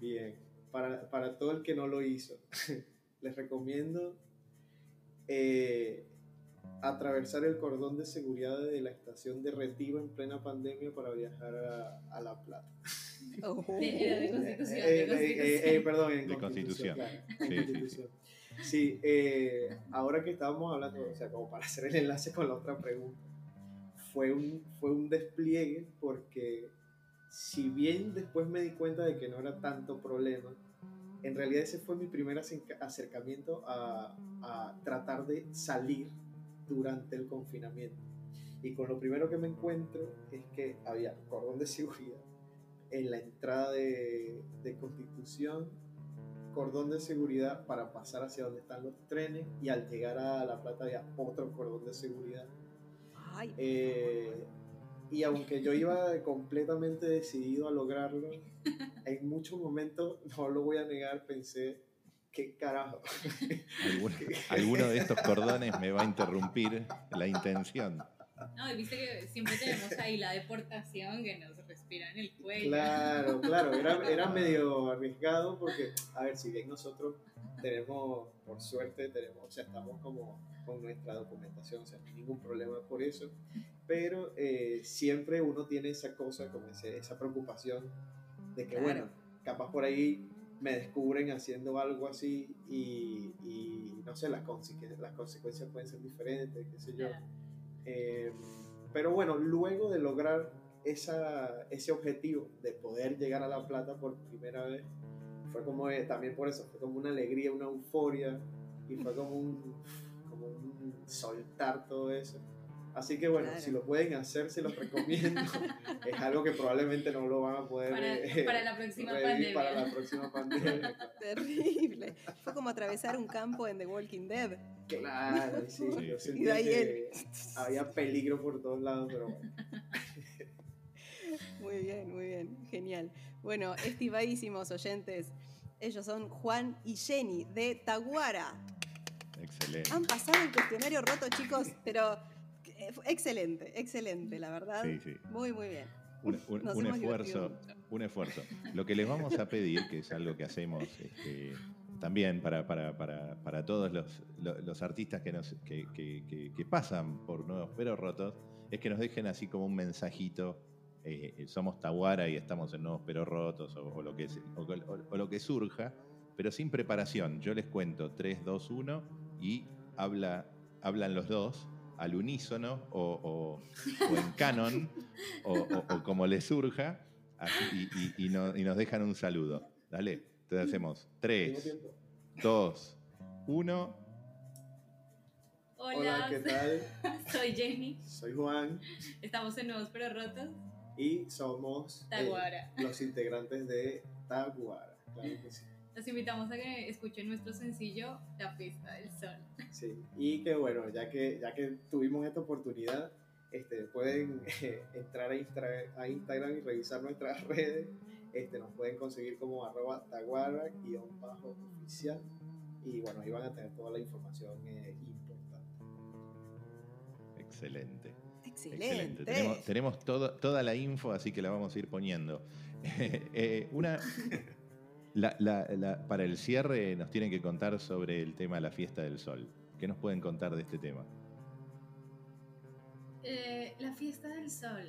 Bien, para, para todo el que no lo hizo, les recomiendo eh, atravesar el cordón de seguridad de la estación de retiro en plena pandemia para viajar a, a La Plata. Oh. De, Constitución. Eh, de eh, eh, eh, perdón, en De Constitución. Constitución. claro, Sí, sí, sí. Constitución. Sí, eh, ahora que estábamos hablando, o sea, como para hacer el enlace con la otra pregunta, fue un, fue un despliegue porque si bien después me di cuenta de que no era tanto problema, en realidad ese fue mi primer acerca- acercamiento a, a tratar de salir durante el confinamiento. Y con lo primero que me encuentro es que había cordón de seguridad en la entrada de, de Constitución, cordón de seguridad para pasar hacia donde están los trenes y al llegar a La Plata había otro cordón de seguridad. Ay, Eh, y aunque yo iba completamente decidido a lograrlo, en muchos momentos, no lo voy a negar, pensé, ¿qué carajo? Alguno, alguno de estos cordones me va a interrumpir la intención. No, y viste que siempre tenemos ahí la deportación que nos respira en el cuello. Claro, claro, era, era medio arriesgado porque, a ver, si bien nosotros tenemos, por suerte, tenemos, o sea, estamos como con nuestra documentación, o sea, no hay ningún problema por eso, pero eh, siempre uno tiene esa cosa, como ese- esa preocupación de que, Claro. bueno, capaz por ahí me descubren haciendo algo así y, no sé, las, consecu- las consecuencias pueden ser diferentes, qué sé yo. Eh, pero bueno, luego de lograr ese objetivo de poder llegar a La Plata por primera vez, fue como, eh, también por eso, fue como una alegría, una euforia, y fue como un, como un soltar todo eso. Así que bueno, Claro. si lo pueden hacer, se los recomiendo. es algo que probablemente no lo van a poder Para- eh, para la próxima pandemia. Para la próxima pandemia. Terrible. Fue como atravesar un campo en The Walking Dead. Claro, sí, Sí, yo sentía Y de ahí que había peligro por todos lados, pero bueno. Muy bien, muy bien. Genial. Bueno, estimadísimos oyentes, ellos son Juan y Jenny de Taguara. Excelente. Han pasado el cuestionario roto, chicos, pero excelente, excelente, la verdad. Sí, sí. Muy, muy bien. Un, esfuerzo, divertido un esfuerzo. Lo que les vamos a pedir, que es algo que hacemos este, también para, para, para, para todos los, lo- los artistas que, nos, que, que- pasan por Nuevos Pero Rotos, es que nos dejen así como un mensajito. eh, somos Taguara y estamos en Nuevos Pero Rotos o, o lo que, se- o- o- o lo que surja, pero sin preparación. Yo les cuento 3, 2, 1 y habla, hablan los dos al unísono o, o- o en canon o, o- o como les surja así, y, y- y no- y nos dejan un saludo. Dale, entonces hacemos Tengo 3, tiempo. 2, 1. Hola, Hola, ¿qué tal? soy Jenny. Soy Juan Estamos en Nuevos Pero Rotos. y somos eh, Taguara. los integrantes de Taguara. Claro que sí. Los invitamos a que escuchen nuestro sencillo La Fiesta del Sol. Sí, y que bueno, ya que, ya que tuvimos esta oportunidad, este, pueden eh, entrar a, Instra- a Instagram y revisar nuestras redes. Este, nos pueden conseguir como arroba taguara-oficial. Y bueno, ahí van a tener toda la información eh, importante. Excelente. Excelente. Tenemos, tenemos todo- toda la info, así que la vamos a ir poniendo. Eh, una, la- la- para el cierre nos tienen que contar sobre el tema de la fiesta del sol. ¿Qué nos pueden contar de este tema? Eh, la Fiesta del Sol.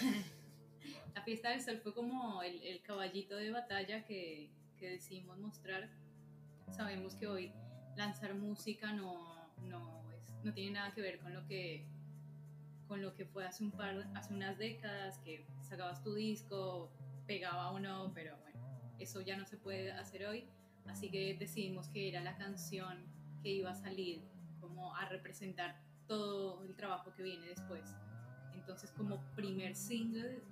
la Fiesta del Sol fue como el, caballito de batalla que, decidimos mostrar. Sabemos que hoy lanzar música no, no, tiene nada que ver con lo que con lo que fue hace un par hace unas décadas que sacabas tu disco pegaba o no pero eso ya no se puede hacer hoy así que decidimos que era la canción que iba a salir como a representar todo el trabajo que viene después. Entonces, como primer single,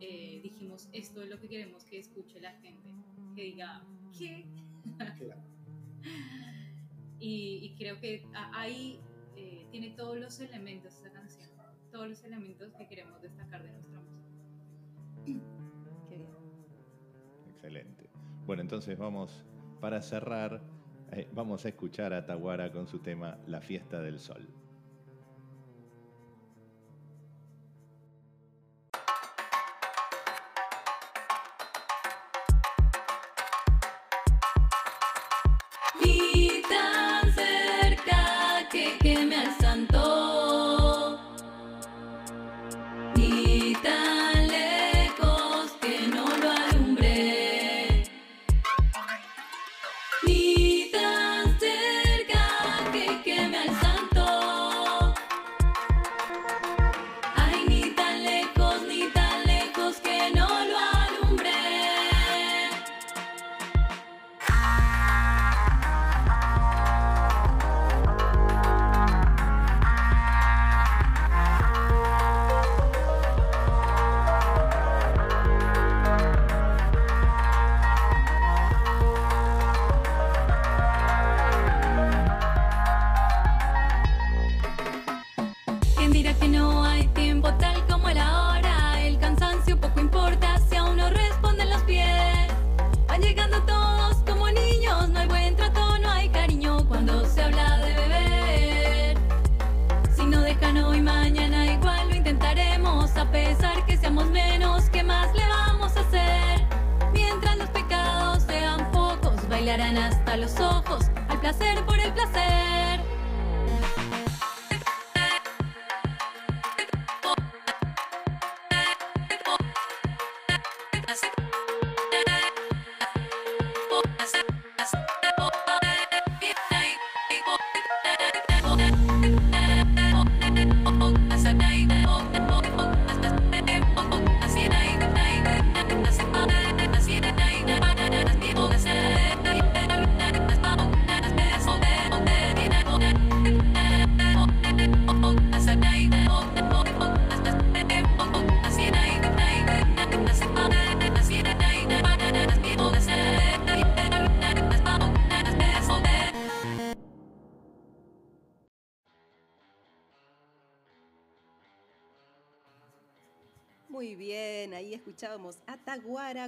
eh, dijimos, esto es lo que queremos que escuche la gente, que diga, ¿qué? Y, creo que ahí eh, tiene todos los elementos esa canción, todos los elementos que queremos destacar de nuestra música. Excelente. Bueno, entonces vamos, para cerrar, eh, vamos a escuchar a Taguara con su tema La fiesta del sol. Los ojos al placer por el placer.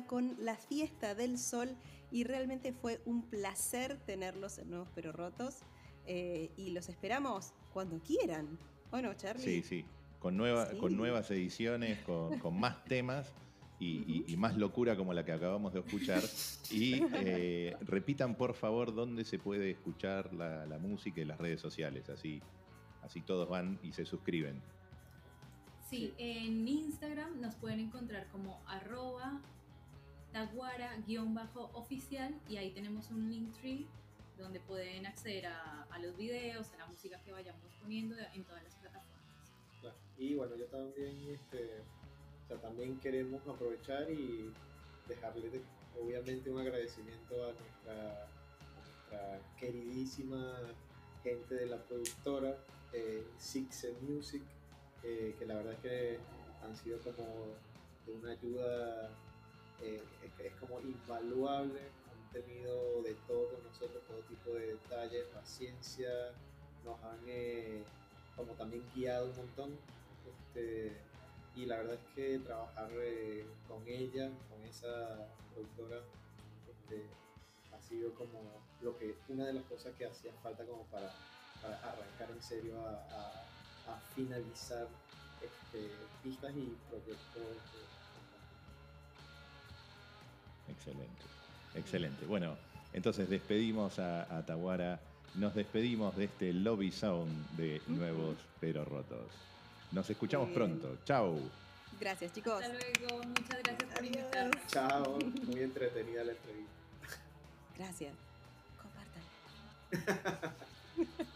Con la fiesta del sol y realmente fue un placer tenerlos en Nuevos Pero Rotos eh, y los esperamos cuando quieran. ¿O no, Charlie? Sí, sí. Con, nueva, Sí. con nuevas ediciones, con, con más temas y, y- y más locura como la que acabamos de escuchar. Y eh, repitan, por favor, dónde se puede escuchar la, la música y las redes sociales. Así, así todos van y se suscriben. Sí, en Instagram nos pueden encontrar como arroba taguara-oficial y ahí tenemos un link tree donde pueden acceder a, a los videos, a la música que vayamos poniendo en todas las plataformas. Y bueno, yo también, este, o sea, también queremos aprovechar y dejarle de- obviamente un agradecimiento a nuestra, a nuestra queridísima gente de la productora eh, Six Music, eh, que la verdad es que han sido como de una ayuda, eh, es, como invaluable, han tenido de todo con nosotros, todo tipo de detalles, paciencia, nos han eh, como también guiado un montón. Este, y la verdad es que trabajar eh, con ella, con esa productora, este, ha sido como lo que, una de las cosas que hacía falta como para, arrancar en serio a finalizar este, pistas y proyectos. Excelente, excelente. Bueno, entonces despedimos a, a Taguara, nos despedimos de este lobby sound de Nuevos Pero Rotos. Nos escuchamos pronto. Chau. Gracias, chicos. Hasta luego, muchas gracias por invitarnos. Chao, muy entretenida la entrevista. Gracias. Compartan.